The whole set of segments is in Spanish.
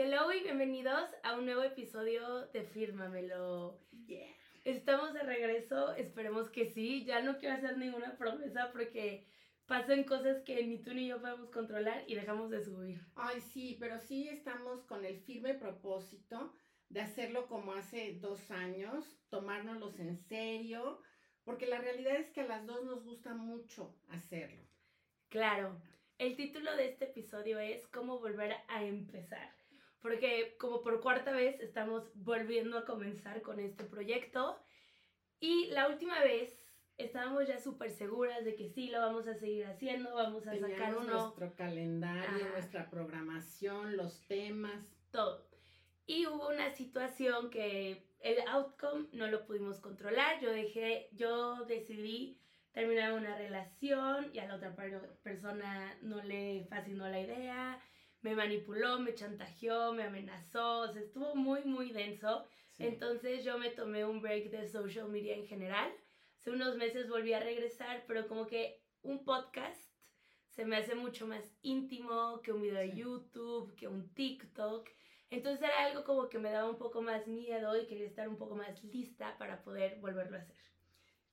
Hello y bienvenidos a un nuevo episodio de Fírmamelo. Yeah. Estamos de regreso, esperemos que sí. Ya no quiero hacer ninguna promesa porque pasan cosas que ni tú ni yo podemos controlar y dejamos de subir. Ay, sí, pero sí estamos con el firme propósito de hacerlo como hace dos años, tomárnoslos en serio, porque la realidad es que a las dos nos gusta mucho hacerlo. Claro, el título de este episodio es Cómo volver a empezar porque como por cuarta vez estamos volviendo a comenzar con este proyecto y la última vez estábamos ya súper seguras de que sí lo vamos a seguir haciendo, vamos a sacar uno. nuestro calendario, nuestra programación, los temas. Todo. Y hubo una situación que el outcome no lo pudimos controlar. Yo dejé, yo decidí terminar una relación y a la otra persona no le fascinó la idea me manipuló, me chantajeó, me amenazó, o sea, estuvo muy, muy denso. Entonces yo me tomé un break de social media en general. Hace unos meses volví a regresar, pero como que un podcast se me hace mucho más íntimo que un video de YouTube, que un TikTok. Entonces era algo como que me daba un poco más miedo y quería estar un poco más lista para poder volverlo a hacer.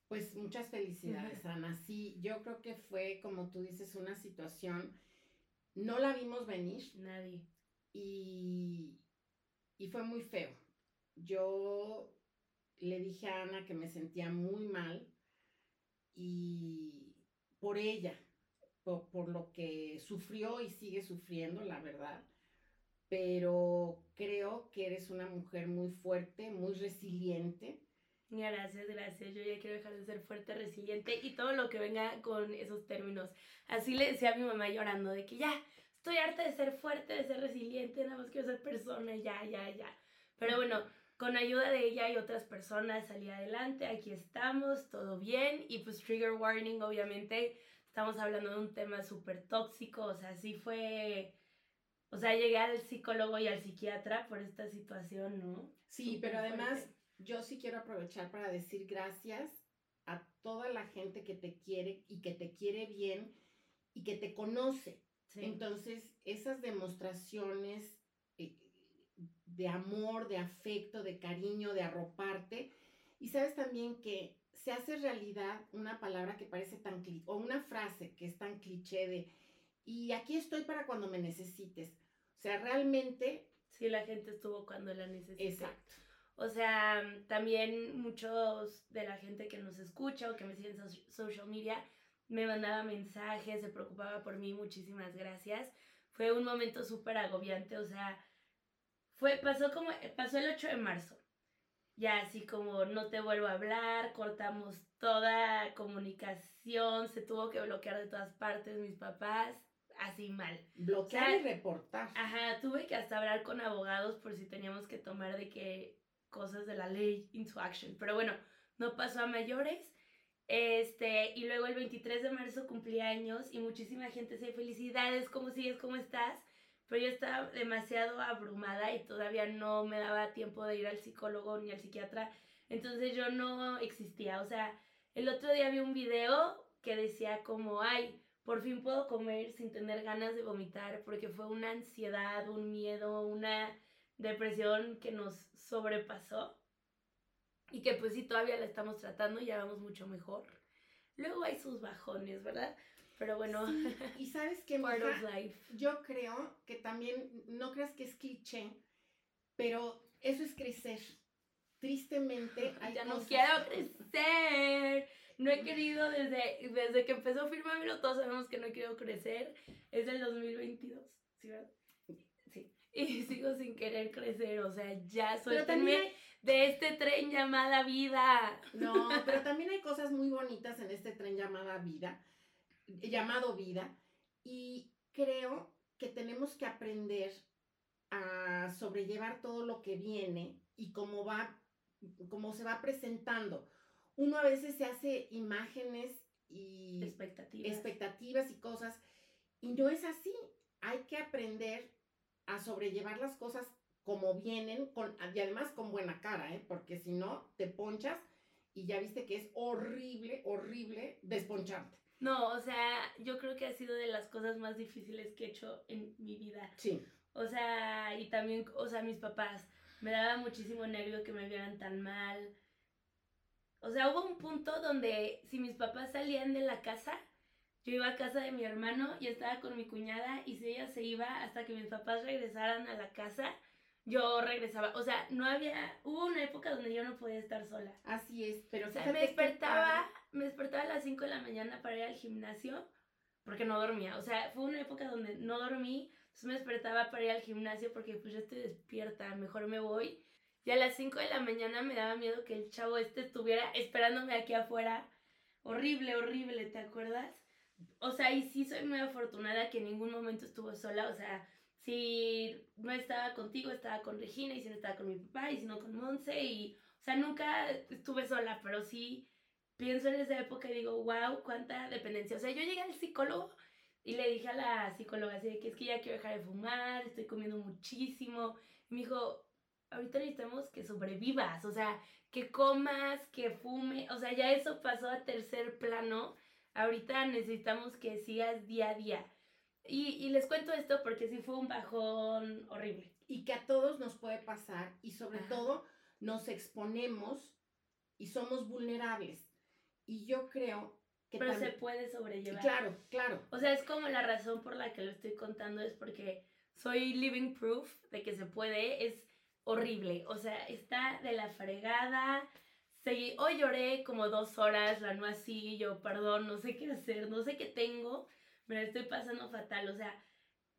Pues muchas felicidades, Ana. Sí, yo creo que fue, como tú dices, una situación no la vimos venir. Nadie. Y, y fue muy feo. Yo le dije a Ana que me sentía muy mal y por ella, por, por, lo que sufrió y sigue sufriendo, la verdad. Pero creo que eres una mujer muy fuerte, muy resiliente Gracias, gracias. Yo ya quiero dejar de ser fuerte, resiliente y todo lo que venga con esos términos. Así le decía a mi mamá llorando de que ya, estoy harta de ser fuerte, de ser resiliente, nada más quiero ser persona, ya, ya, ya. Pero bueno, con ayuda de ella y otras personas salí adelante, aquí estamos, todo bien y pues trigger warning, obviamente estamos hablando de un tema súper tóxico, o sea, sí fue... O sea, llegué al psicólogo y al psiquiatra por esta situación, ¿no? Sí, pero además yo sí quiero aprovechar para decir gracias a toda la gente que te quiere y que te quiere bien y que te conoce. Entonces, esas demostraciones eh, de amor, de afecto, de cariño, de arroparte. Y sabes también que se hace realidad una palabra que parece tan cliché, o una frase que es tan cliché de, y aquí estoy para cuando me necesites. O sea, realmente... Sí, la gente estuvo cuando la necesité. Exacto. O sea, también muchos de la gente que nos escucha o que me sigue en social media me mandaba mensajes, se preocupaba por mí, muchísimas gracias. Fue un momento súper agobiante, o sea, fue, pasó como, pasó el 8 de marzo. Ya así como no te vuelvo a hablar, cortamos toda comunicación, se tuvo que bloquear de todas partes mis papás, así mal. Bloquear y reportar. Ajá, tuve que hasta hablar con abogados por si teníamos que tomar de que cosas de la ley into action. Pero bueno, no pasó a mayores. Este, y luego el 23 de marzo cumplí años y muchísima gente se felicidades, ¿cómo sigues? ¿Cómo estás? Pero yo estaba demasiado abrumada y todavía no me daba tiempo de ir al psicólogo ni al psiquiatra. Entonces yo no existía. O sea, el otro día vi un video que decía como, ay, por fin puedo comer sin tener ganas de vomitar porque fue una ansiedad, un miedo, una depresión que nos sobrepasó y que pues sí todavía la estamos tratando y ya vamos mucho mejor. Luego hay sus bajones, ¿verdad? Pero bueno. Y sabes que yo creo que también, no creas que es cliché, pero eso es crecer. Tristemente, ya no quiero crecer. No he querido desde, desde que empezó Firmamelo, todos sabemos que no he querido crecer. Es el 2022, ¿sí verdad? Y sigo sin querer crecer, o sea, ya suéltenme de este tren llamada vida. No, pero también hay cosas muy bonitas en este tren llamada vida, llamado vida, y creo que tenemos que aprender a sobrellevar todo lo que viene y cómo va, cómo se va presentando. Uno a veces se hace imágenes y expectativas, expectativas y cosas, y no es así. Hay que aprender a sobrellevar las cosas como vienen con, y además con buena cara, ¿eh? porque si no, te ponchas y ya viste que es horrible, horrible desponcharte. No, o sea, yo creo que ha sido de las cosas más difíciles que he hecho en mi vida. Sí. O sea, y también, o sea, mis papás, me daba muchísimo nervio que me vieran tan mal. O sea, hubo un punto donde si mis papás salían de la casa, yo iba a casa de mi hermano y estaba con mi cuñada y si ella se iba hasta que mis papás regresaran a la casa, yo regresaba. O sea, no había, hubo una época donde yo no podía estar sola. Así es, pero o sea, me despertaba, me despertaba a las 5 de la mañana para ir al gimnasio porque no dormía. O sea, fue una época donde no dormí, entonces me despertaba para ir al gimnasio porque pues ya estoy despierta, mejor me voy. Y a las 5 de la mañana me daba miedo que el chavo este estuviera esperándome aquí afuera. Horrible, horrible, ¿te acuerdas? O sea, y sí soy muy afortunada que en ningún momento estuvo sola. O sea, si no estaba contigo, estaba con Regina, y si no estaba con mi papá, y si no con Monse, y, o sea, nunca estuve sola, pero sí pienso en esa época y digo, wow, cuánta dependencia. O sea, yo llegué al psicólogo y le dije a la psicóloga así de que es que ya quiero dejar de fumar, estoy comiendo muchísimo. Y me dijo, ahorita necesitamos que sobrevivas, o sea, que comas, que fume, o sea, ya eso pasó a tercer plano Ahorita necesitamos que sigas día a día. Y, les cuento esto porque sí fue un bajón horrible. Y que a todos nos puede pasar y sobre todo nos exponemos y somos vulnerables. Y yo creo que... Pero se puede sobrellevar. Claro, claro. O sea, es como la razón por la que lo estoy contando es porque soy living proof de que se puede. Es horrible. O sea, está de la fregada Seguí, hoy lloré como dos horas, la no así, yo, perdón, no sé qué hacer, no sé qué tengo, me estoy pasando fatal, o sea,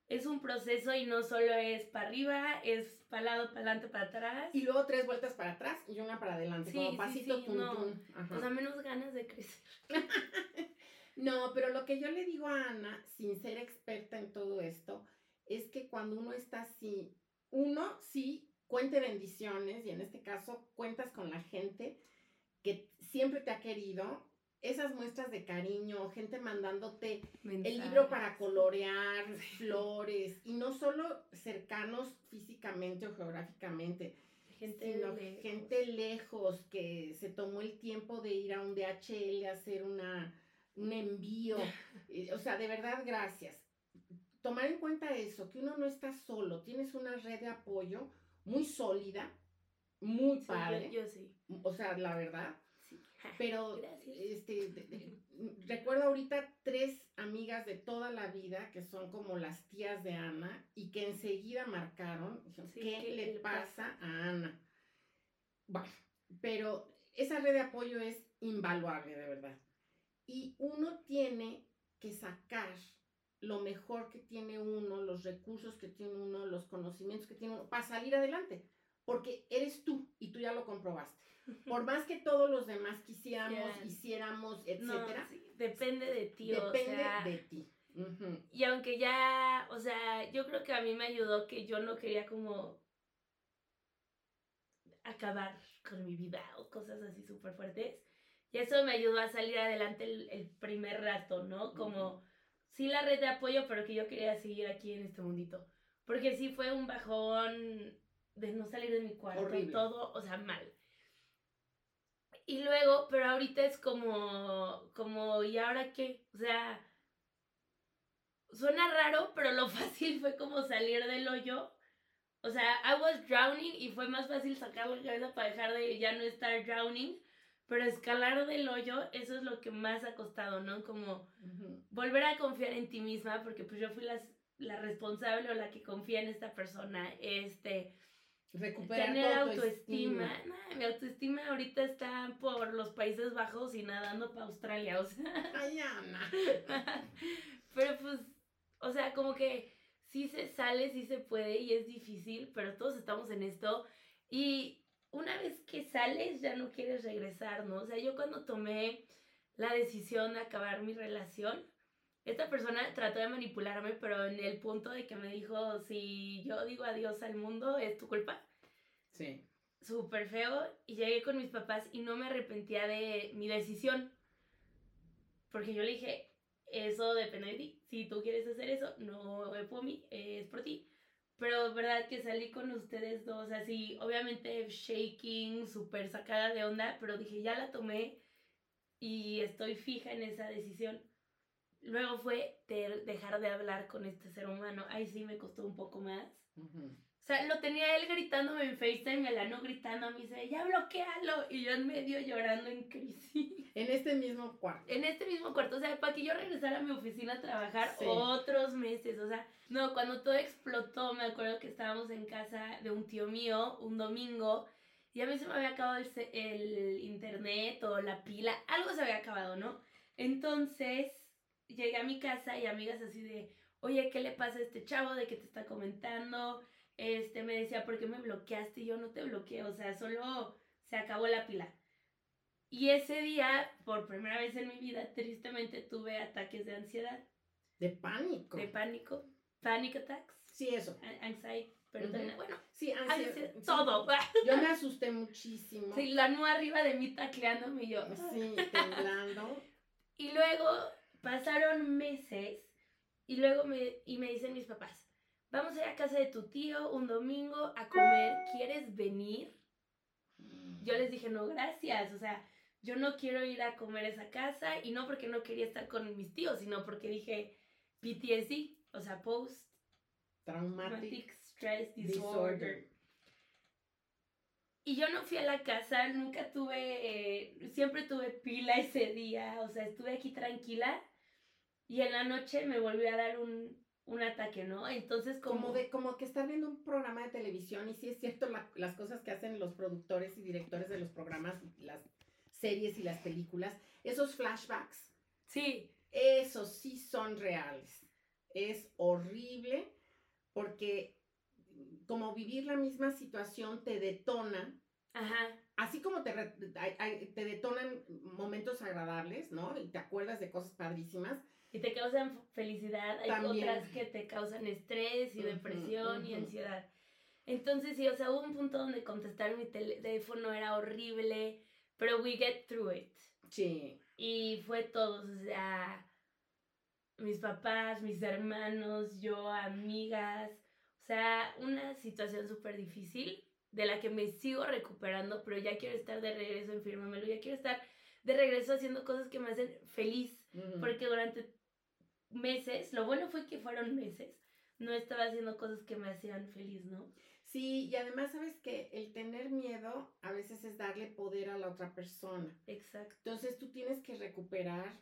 es un proceso y no solo es para arriba, es para lado, para adelante, para atrás. Y luego tres vueltas para atrás y una para adelante, como pasito sí, no. O sea, menos ganas de crecer. no, pero lo que yo le digo a Ana, sin ser experta en todo esto, es que cuando uno está así, uno sí cuente bendiciones y en este caso cuentas con la gente que siempre te ha querido, esas muestras de cariño, gente mandándote el libro para colorear, flores, y no solo cercanos físicamente o geográficamente, gente sino lejos. gente lejos que se tomó el tiempo de ir a un DHL a hacer una, un envío. Eh, o sea, de verdad, gracias. Tomar en cuenta eso, que uno no está solo, tienes una red de apoyo muy sólida, muy padre. Yo, sí. O sea, la verdad. Sí. Pero, este, recuerdo ahorita tres amigas de toda la vida que son como las tías de Ana y que enseguida marcaron, ¿qué, le pasa a Ana? Bueno, pero esa red de apoyo es invaluable, de verdad. Y uno tiene que sacar lo mejor que tiene uno, los recursos que tiene uno, los conocimientos que tiene uno, para salir adelante porque eres tú y tú ya lo comprobaste. Por más que todos los demás quisiéramos, hiciéramos, etcétera. depende de ti. Depende de ti. Y aunque ya, o sea, yo creo que a mí me ayudó que yo no quería como acabar con mi vida o cosas así súper fuertes. Y eso me ayudó a salir adelante el, primer rato, ¿no? Como, sí la red de apoyo, pero que yo quería seguir aquí en este mundito. Porque sí fue un bajón de no salir de mi cuarto y todo, o sea, mal. Y luego, pero ahorita es como, como, ¿y ahora qué? O sea, suena raro, pero lo fácil fue como salir del hoyo. O sea, I was drowning y fue más fácil sacar la cabeza para dejar de ya no estar drowning. Pero escalar del hoyo, eso es lo que más ha costado, ¿no? Como volver a confiar en ti misma, porque pues yo fui la, la responsable o la que confía en esta persona. Este, Recuperar tener autoestima. mi autoestima ahorita está por los Países Bajos y nadando para Australia, o sea. Ay, pero pues, o sea, como que sí se sale, sí se puede y es difícil, pero todos estamos en esto. Y una vez que sales ya no quieres regresar, ¿no? O sea, yo cuando tomé la decisión de acabar mi relación, esta persona trató de manipularme, pero en el punto de que me dijo, si yo digo adiós al mundo, es tu culpa. Sí. Súper feo. Y llegué con mis papás y no me arrepentía de mi decisión. Porque yo le dije, eso depende de ti. Si tú quieres hacer eso, no es por mí, es por ti. Pero verdad que salí con ustedes dos así, obviamente shaking, súper sacada de onda, pero dije, ya la tomé y estoy fija en esa decisión. Luego fue dejar de hablar con este ser humano. Ahí sí me costó un poco más. O sea, lo tenía él gritándome en FaceTime, el ano gritando a mí, se ya bloquealo. Y yo en medio llorando en crisis. En este mismo cuarto. En este mismo cuarto. O sea, para que yo regresara a mi oficina a trabajar otros meses. O sea, no, cuando todo explotó, me acuerdo que estábamos en casa de un tío mío un domingo. Y a mí se me había acabado el, el internet o la pila. Algo se había acabado, ¿no? Entonces, llegué a mi casa y amigas así de, oye, ¿qué le pasa a este chavo de que te está comentando? este, me decía, ¿por qué me bloqueaste? Y yo no te bloqueé, o sea, solo se acabó la pila. Y ese día, por primera vez en mi vida, tristemente tuve ataques de ansiedad. De pánico. De pánico. Panic attacks. Sí, eso. Anxiety. Pero bueno. Sí, ansiedad. Todo. Yo me asusté muchísimo. Sí, la nube arriba de mí tacleándome y yo. Sí, temblando. y luego pasaron meses y luego me, y me dicen mis papás, vamos a ir a casa de tu tío un domingo a comer, ¿quieres venir? Yo les dije, no, gracias, o sea, yo no quiero ir a comer a esa casa y no porque no quería estar con mis tíos, sino porque dije PTSD, o sea, Post Traumatic Stress Disorder. Y yo no fui a la casa, nunca tuve, eh, siempre tuve pila ese día, o sea, estuve aquí tranquila y en la noche me volvió a dar un, un ataque, ¿no? Entonces como... Como, de, como que estar viendo un programa de televisión y sí es cierto las cosas que hacen los productores y directores de los programas, las series y las películas, esos flashbacks. Sí. Esos sí son reales. Es horrible porque como vivir la misma situación te detona. Ajá. Así como te, te detonan momentos agradables, ¿no? Y te acuerdas de cosas padrísimas y te causan felicidad, hay otras que te causan estrés y depresión y ansiedad. Entonces, sí, o sea, hubo un punto donde contestar mi teléfono era horrible, pero we get through it. Sí. Y fue todos, o sea, mis papás, mis hermanos, yo, amigas, o sea, una situación súper difícil de la que me sigo recuperando, pero ya quiero estar de regreso en Firmamelo, ya quiero estar de regreso haciendo cosas que me hacen feliz, porque durante meses, lo bueno fue que fueron meses, no estaba haciendo cosas que me hacían feliz, ¿no? Sí, y además sabes que el tener miedo a veces es darle poder a la otra persona. Exacto. Entonces tú tienes que recuperar,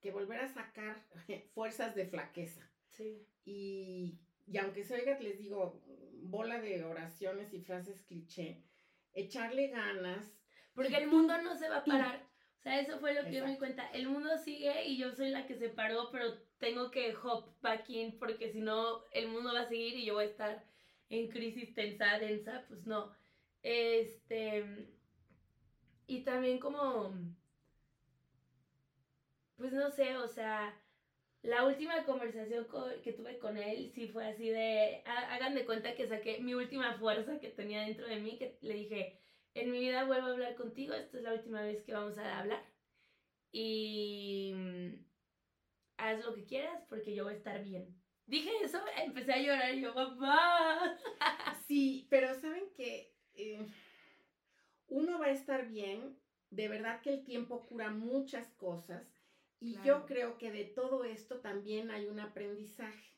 que volver a sacar fuerzas de flaqueza. Sí. Y, y aunque se oiga, les digo, bola de oraciones y frases cliché, echarle ganas. Porque el mundo no se va a parar. O sea, eso fue lo que yo me di cuenta. El mundo sigue y yo soy la que se paró, pero tengo que hop back in porque si no, el mundo va a seguir y yo voy a estar en crisis tensa, densa. Pues no. Este. Y también como. Pues no sé, o sea. La última conversación que tuve con él sí fue así de. Hagan de cuenta que saqué mi última fuerza que tenía dentro de mí, que le dije en mi vida vuelvo a hablar contigo, esta es la última vez que vamos a hablar. Y mm, haz lo que quieras porque yo voy a estar bien. Dije eso, empecé a llorar y yo, papá. Sí, pero saben que eh, uno va a estar bien, de verdad que el tiempo cura muchas cosas y yo creo que de todo esto también hay un aprendizaje.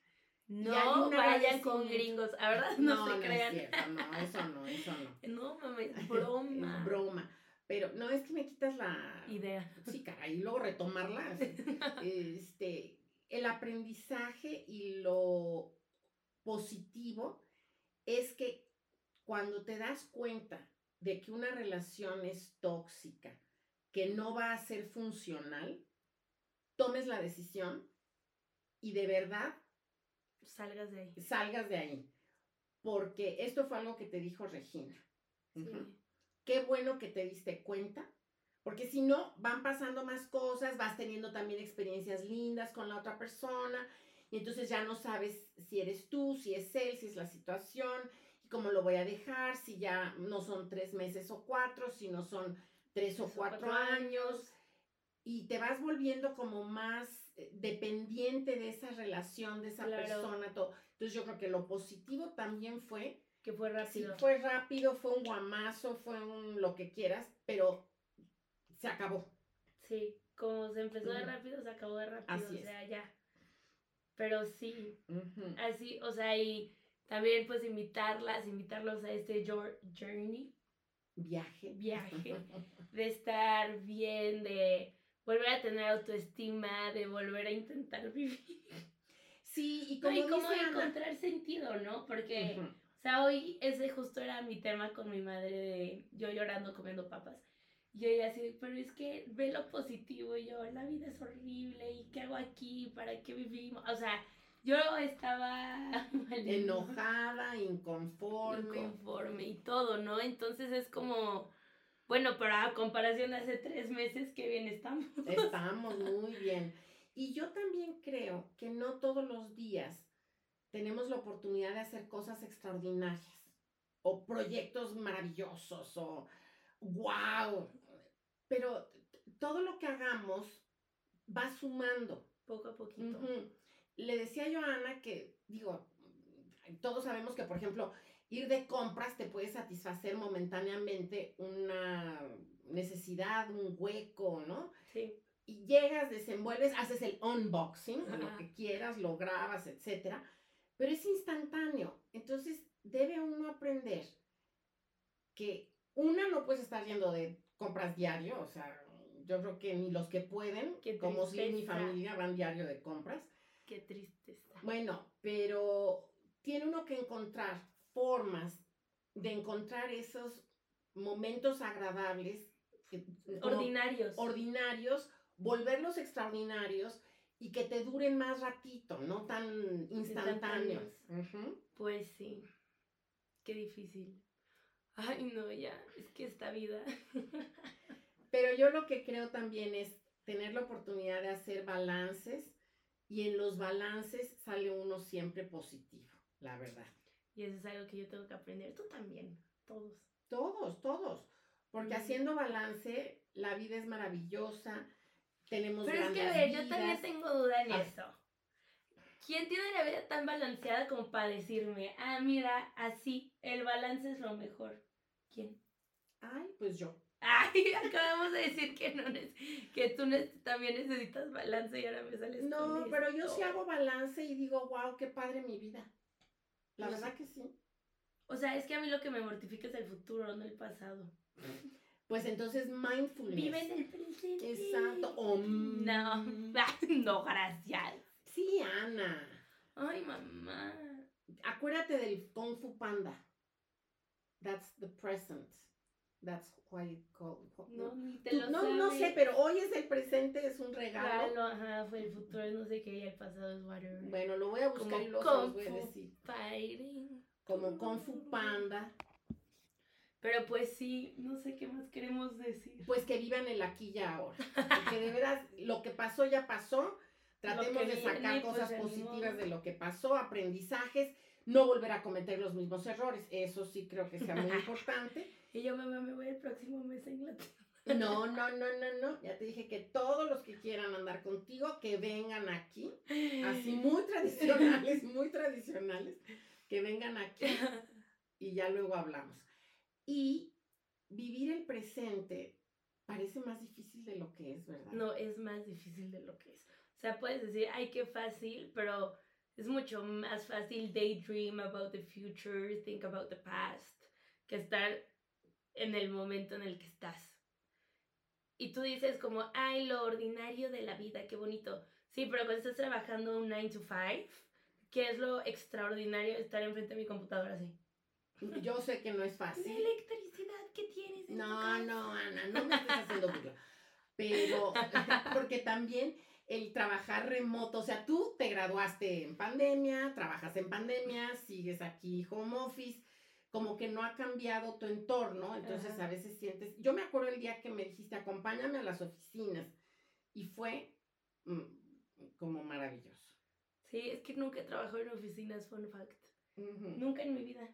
No vayan con gringos, a verdad no, se crean. no, eso no, eso no. No, mamá, es broma. es broma. Pero no es que me quitas la idea. Sí, caray, y luego retomarla. este, el aprendizaje y lo positivo es que cuando te das cuenta de que una relación es tóxica, que no va a ser funcional, tomes la decisión y de verdad salgas de ahí. Salgas de ahí. Porque esto fue algo que te dijo Regina. Qué bueno que te diste cuenta. Porque si no, van pasando más cosas, vas teniendo también experiencias lindas con la otra persona. Y entonces ya no sabes si eres tú, si es él, si es la situación, y cómo lo voy a dejar, si ya no son tres meses o cuatro, si no son tres o cuatro, años. Y te vas volviendo como más eh, dependiente de esa relación, de esa persona, todo. Entonces yo creo que lo positivo también fue... Que fue rápido. fue rápido, fue un guamazo, fue un lo que quieras, pero se acabó. Sí, como se empezó de rápido, se acabó de rápido, o sea, ya. Pero sí, así, o sea, y también pues invitarlas, invitarlos a este journey. Viaje. Viaje. De estar bien, de volver a tener autoestima, de volver a intentar vivir. Sí, y como, cómo encontrar sentido, ¿no? Porque, o sea, hoy ese justo era mi tema con mi madre de yo llorando comiendo papas. Y ella así, pero es que ve lo positivo, y yo, la vida es horrible, ¿y qué hago aquí? ¿Para qué vivimos? O sea, yo estaba enojada, inconforme. Inconforme y todo, ¿no? Entonces es como, bueno, pero a comparación de hace tres meses, qué bien estamos. Estamos muy bien. Y yo también creo que no todos los días tenemos la oportunidad de hacer cosas extraordinarias o proyectos maravillosos o wow. Pero todo lo que hagamos va sumando. Poco a poquito. Le decía yo a Ana que, digo, todos sabemos que, por ejemplo, ir de compras te puede satisfacer momentáneamente una necesidad, un hueco, ¿no? Sí y llegas, desenvuelves, haces el unboxing, lo que quieras, lo grabas, etcétera, pero es instantáneo. Entonces, debe uno aprender que una no puedes estar yendo de compras diario, o sea, yo creo que ni los que pueden, como si mi familia van diario de compras. Qué tristeza. Bueno, pero tiene uno que encontrar formas de encontrar esos momentos agradables. Ordinarios. Ordinarios volverlos extraordinarios y que te duren más ratito, no tan instantáneos. Pues sí, qué difícil. Ay, no, ya, es que esta vida. Pero yo lo que creo también es tener la oportunidad de hacer balances y en los balances sale uno siempre positivo, la verdad. Y eso es algo que yo tengo que aprender, tú también, todos. Todos, todos, porque haciendo balance la vida es maravillosa, tenemos Pero es que, a ver, yo también tengo duda en eso. ¿Quién tiene la vida tan balanceada como para decirme, ah, mira, así, el balance es lo mejor? ¿Quién? Ay, pues yo. Ay, acabamos de decir que no que tú también necesitas balance y ahora me sales No, pero yo sí hago balance y digo, wow, qué padre mi vida. La verdad que sí. O sea, es que a mí lo que me mortifica es el futuro, no el pasado. Pues entonces mindfulness. Vive en el presente. Exacto. no, no, gracias. Sí, Ana. Ay, mamá. Acuérdate del Kung Fu Panda. That's the present. That's why it called. No, ni te lo no, no sé, pero hoy es el presente, es un regalo. Claro, ajá, fue el futuro, no sé qué, y el pasado es whatever. Bueno, lo voy a buscar y lo voy a decir. Fighting. Como Kung Fu Panda. Pero pues sí, no sé qué más queremos decir. Pues que vivan el aquí y ahora. Porque de veras, lo que pasó ya pasó. Tratemos de sacar pues, cosas positivas de lo que pasó, aprendizajes, no volver a cometer los mismos errores. Eso sí creo que sea muy importante. y yo, mamá, me voy el próximo mes a Inglaterra. No, no, no, no, no. Ya te dije que todos los que quieran andar contigo, que vengan aquí. Así muy tradicionales, muy tradicionales. Que vengan aquí. Y ya luego hablamos. Y vivir el presente parece más difícil de lo que es, ¿verdad? No, es más difícil de lo que es. O sea, puedes decir, ay, qué fácil, pero es mucho más fácil daydream about the future, think about the past, que estar en el momento en el que estás. Y tú dices como, ay, lo ordinario de la vida, qué bonito. Sí, pero cuando estás trabajando un 9 to 5, ¿qué es lo extraordinario de estar enfrente de mi computadora así? Yo sé que no es fácil. La electricidad que tienes. En no, no, Ana, no me estés haciendo burla. Pero, porque también el trabajar remoto, o sea, tú te graduaste en pandemia, trabajas en pandemia, sigues aquí home office, como que no ha cambiado tu entorno, entonces a veces sientes, yo me acuerdo el día que me dijiste, acompáñame a las oficinas, y fue mm, como maravilloso. Sí, es que nunca he trabajado en oficinas, fun fact. Nunca en mi vida.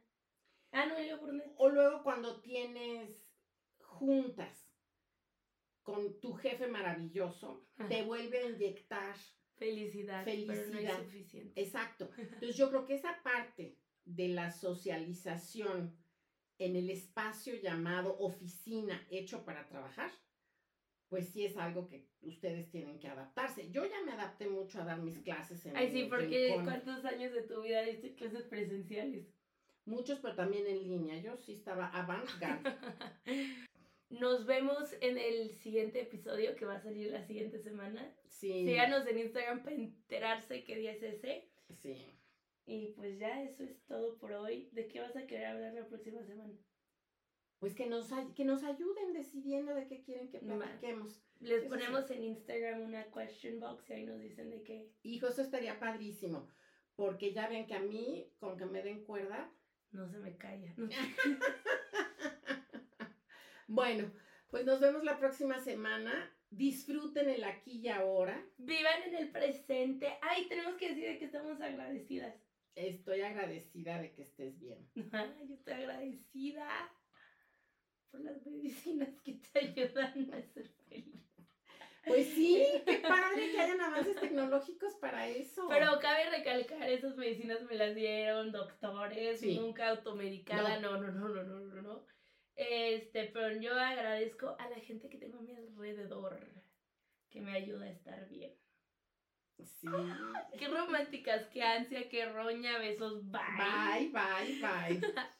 Ah, no, yo O luego cuando tienes juntas con tu jefe maravilloso, te vuelve a inyectar felicidad, felicidad. suficiente. Exacto. Entonces yo creo que esa parte de la socialización en el espacio llamado oficina hecho para trabajar, pues sí es algo que ustedes tienen que adaptarse. Yo ya me adapté mucho a dar mis clases en Ay, sí, porque ¿cuántos años de tu vida diste clases presenciales? Muchos, pero también en línea. Yo sí estaba avant-garde. Nos vemos en el siguiente episodio que va a salir la siguiente semana. Sí. Síganos en Instagram para enterarse qué día es ese. Sí. Y pues ya eso es todo por hoy. ¿De qué vas a querer hablar la próxima semana? Pues que nos, que nos ayuden decidiendo de qué quieren que platiquemos. Les ponemos en Instagram una question box y ahí nos dicen de qué. Hijo, eso estaría padrísimo. Porque ya ven que a mí, con que me den cuerda. No se me calla. Bueno, pues nos vemos la próxima semana. Disfruten el aquí y ahora. Vivan en el presente. Ay, tenemos que decir que estamos agradecidas. Estoy agradecida de que estés bien. Ay, yo estoy agradecida por las medicinas que te ayudan a ser feliz. Pues sí, qué padre que hayan avances tecnológicos para eso. Pero cabe recalcar, esas medicinas me las dieron doctores, nunca automedicada, no, no, no, no, no, no, no. Este, pero yo agradezco a la gente que tengo a mi alrededor, que me ayuda a estar bien. Sí. Qué románticas, qué ansia, qué roña, besos, bye. Bye, bye, bye.